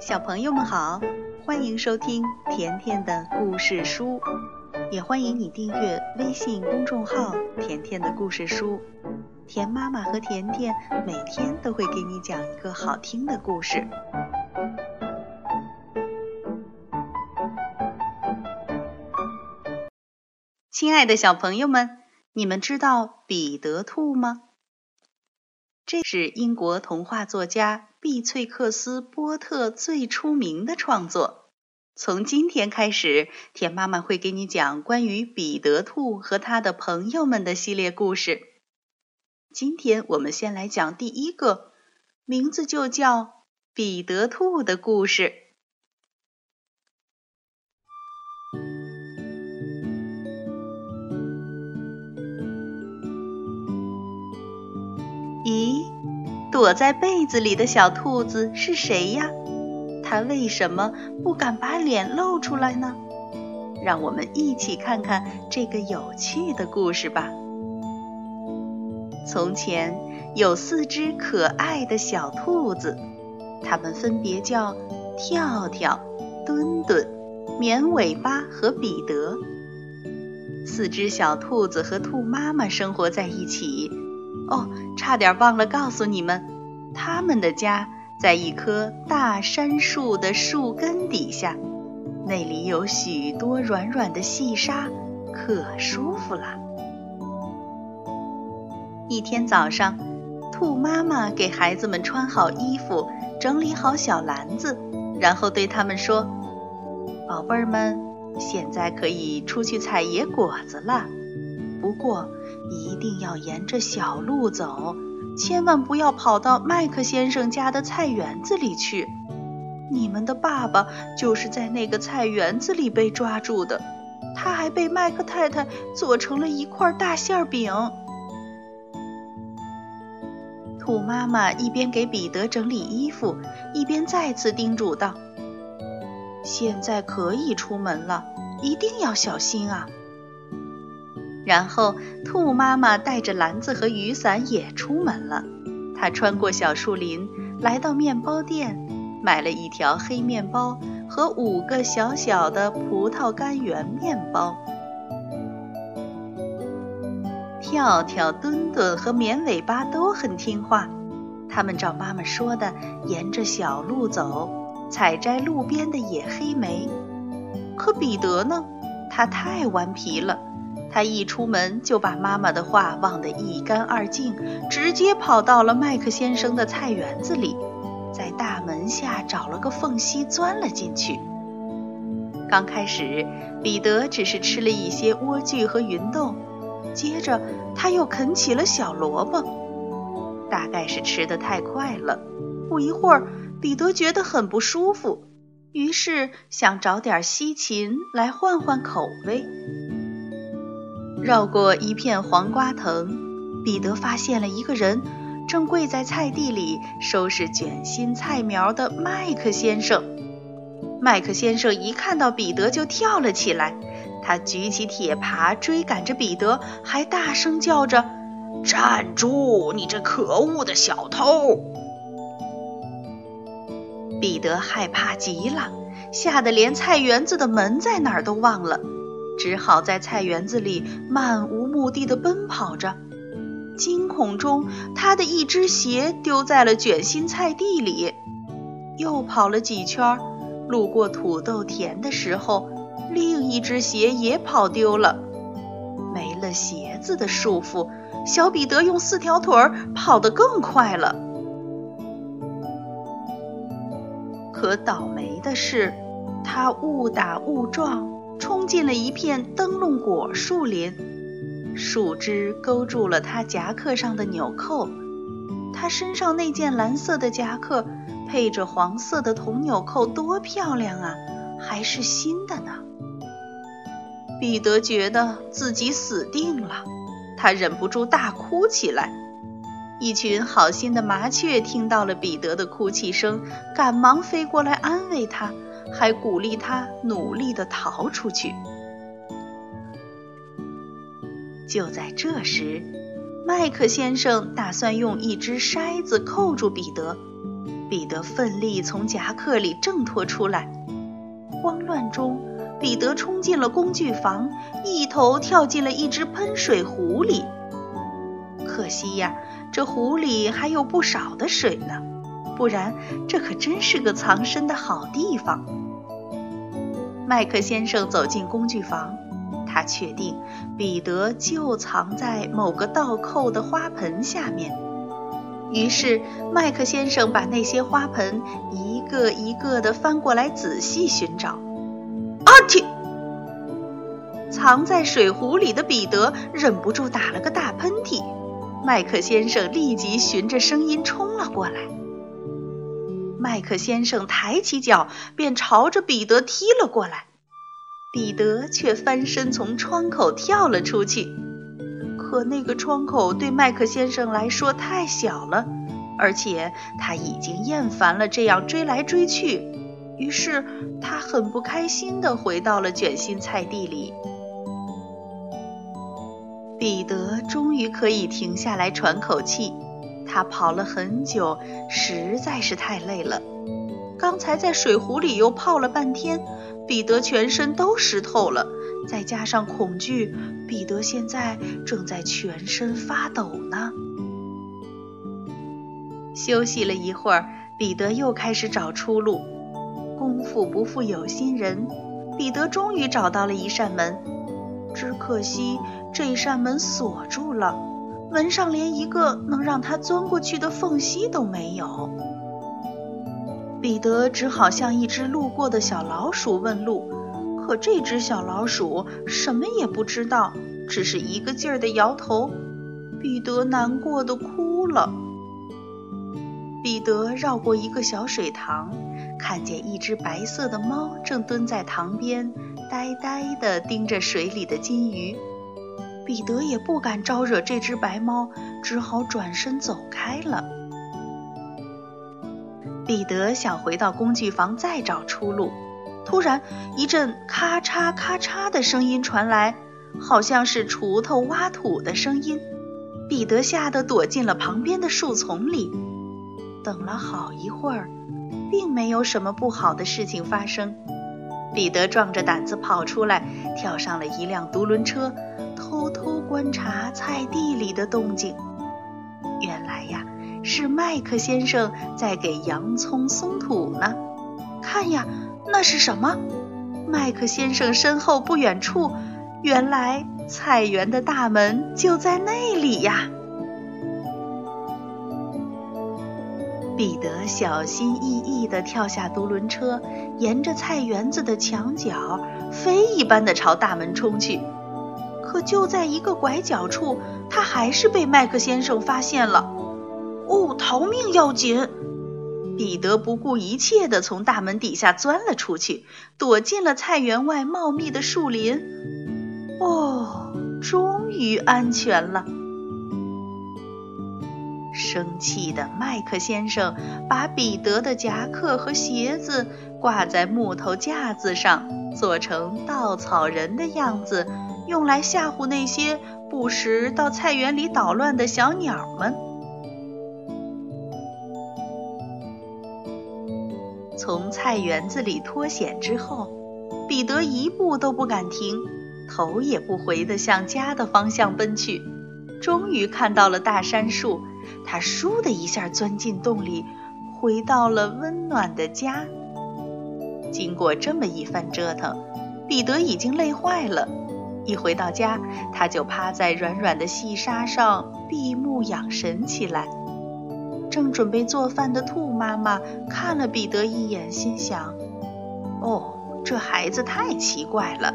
小朋友们好，欢迎收听甜甜的故事书，也欢迎你订阅微信公众号“甜甜的故事书”。甜妈妈和甜甜每天都会给你讲一个好听的故事。亲爱的小朋友们，你们知道彼得兔吗？这是英国童话作家碧翠克斯波特最出名的创作。从今天开始，田妈妈会给你讲关于彼得兔和他的朋友们的系列故事。今天我们先来讲第一个，名字就叫《彼得兔的故事》。咦，躲在被子里的小兔子是谁呀？它为什么不敢把脸露出来呢？让我们一起看看这个有趣的故事吧。从前有四只可爱的小兔子，它们分别叫跳跳、墩墩、绵尾巴和彼得。四只小兔子和兔妈妈生活在一起。哦，差点忘了告诉你们，他们的家在一棵大杉树的树根底下，那里有许多软软的细沙，可舒服了。一天早上，兔妈妈给孩子们穿好衣服，整理好小篮子，然后对他们说：“宝贝儿们，现在可以出去采野果子了。不过……”一定要沿着小路走，千万不要跑到麦克先生家的菜园子里去。你们的爸爸就是在那个菜园子里被抓住的，他还被麦克太太做成了一块大馅饼。兔妈妈一边给彼得整理衣服，一边再次叮嘱道：“现在可以出门了，一定要小心啊！”然后，兔妈妈带着篮子和雨伞也出门了。她穿过小树林，来到面包店，买了一条黑面包和五个小小的葡萄干圆面包。跳跳、墩墩和绵尾巴都很听话，他们照妈妈说的，沿着小路走，采摘路边的野黑莓。可彼得呢？他太顽皮了。他一出门就把妈妈的话忘得一干二净，直接跑到了麦克先生的菜园子里，在大门下找了个缝隙钻了进去。刚开始，彼得只是吃了一些莴苣和芸豆，接着他又啃起了小萝卜。大概是吃得太快了，不一会儿，彼得觉得很不舒服，于是想找点西芹来换换口味。绕过一片黄瓜藤，彼得发现了一个人，正跪在菜地里收拾卷心菜苗的麦克先生。麦克先生一看到彼得就跳了起来，他举起铁耙追赶着彼得，还大声叫着：“站住！你这可恶的小偷！”彼得害怕极了，吓得连菜园子的门在哪儿都忘了。只好在菜园子里漫无目的的奔跑着，惊恐中，他的一只鞋丢在了卷心菜地里。又跑了几圈，路过土豆田的时候，另一只鞋也跑丢了。没了鞋子的束缚，小彼得用四条腿儿跑得更快了。可倒霉的是，他误打误撞。冲进了一片灯笼果树林，树枝勾住了他夹克上的纽扣。他身上那件蓝色的夹克配着黄色的铜纽扣，多漂亮啊！还是新的呢。彼得觉得自己死定了，他忍不住大哭起来。一群好心的麻雀听到了彼得的哭泣声，赶忙飞过来安慰他。还鼓励他努力地逃出去。就在这时，麦克先生打算用一只筛子扣住彼得，彼得奋力从夹克里挣脱出来。慌乱中，彼得冲进了工具房，一头跳进了一只喷水壶里。可惜呀，这壶里还有不少的水呢，不然这可真是个藏身的好地方。麦克先生走进工具房，他确定彼得就藏在某个倒扣的花盆下面。于是，麦克先生把那些花盆一个一个地翻过来，仔细寻找。阿嚏！藏在水壶里的彼得忍不住打了个大喷嚏。麦克先生立即循着声音冲了过来。麦克先生抬起脚便朝着彼得踢了过来，彼得却翻身从窗口跳了出去。可那个窗口对麦克先生来说太小了，而且他已经厌烦了这样追来追去，于是他很不开心地回到了卷心菜地里。彼得终于可以停下来喘口气，他跑了很久，实在是太累了。刚才在水壶里又泡了半天，彼得全身都湿透了。再加上恐惧，彼得现在正在全身发抖呢。休息了一会儿，彼得又开始找出路。功夫不负有心人，彼得终于找到了一扇门，只可惜这扇门锁住了，门上连一个能让他钻过去的缝隙都没有。彼得只好向一只路过的小老鼠问路。可这只小老鼠什么也不知道，只是一个劲儿地摇头。彼得难过的哭了。彼得绕过一个小水塘，看见一只白色的猫正蹲在塘边，呆呆地盯着水里的金鱼。彼得也不敢招惹这只白猫，只好转身走开了。彼得想回到工具房再找出路。突然，一阵咔嚓咔嚓的声音传来，好像是锄头挖土的声音。彼得吓得躲进了旁边的树丛里。等了好一会儿，并没有什么不好的事情发生。彼得壮着胆子跑出来，跳上了一辆独轮车，偷偷观察菜地里的动静。原来呀，是麦克先生在给洋葱松土呢。看呀！那是什么？麦克先生身后不远处，原来菜园的大门就在那里呀！彼得小心翼翼地跳下独轮车，沿着菜园子的墙角飞一般地朝大门冲去。可就在一个拐角处，他还是被麦克先生发现了。哦，逃命要紧！彼得不顾一切地从大门底下钻了出去，躲进了菜园外茂密的树林。哦，终于安全了。生气的麦克先生把彼得的夹克和鞋子挂在木头架子上，做成稻草人的样子，用来吓唬那些不时到菜园里捣乱的小鸟们。从菜园子里脱险之后，彼得一步都不敢停，头也不回地向家的方向奔去。终于看到了大杉树，他倏的一下钻进洞里，回到了温暖的家。经过这么一番折腾，彼得已经累坏了。一回到家，他就趴在软软的细沙上闭目养神起来。正准备做饭的兔妈妈看了彼得一眼，心想：“哦，这孩子太奇怪了，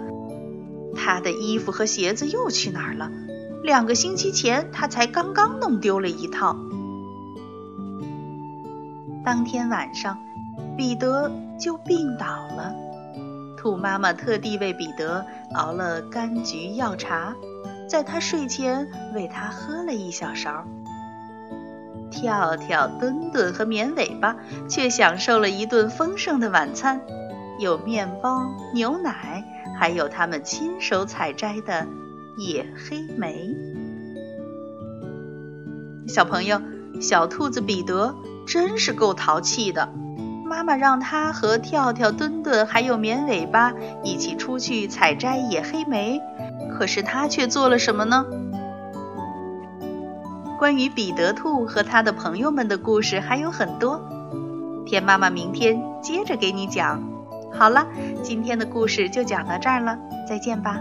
他的衣服和鞋子又去哪儿了？两个星期前他才刚刚弄丢了一套。”当天晚上，彼得就病倒了。兔妈妈特地为彼得熬了柑橘药茶，在他睡前喂他喝了一小勺。跳跳、墩墩和绵尾巴却享受了一顿丰盛的晚餐，有面包、牛奶，还有他们亲手采摘的野黑莓。小朋友，小兔子彼得真是够淘气的。妈妈让他和跳跳、墩墩还有绵尾巴一起出去采摘野黑莓，可是他却做了什么呢？关于彼得兔和他的朋友们的故事还有很多，天妈妈明天接着给你讲。好了，今天的故事就讲到这儿了，再见吧。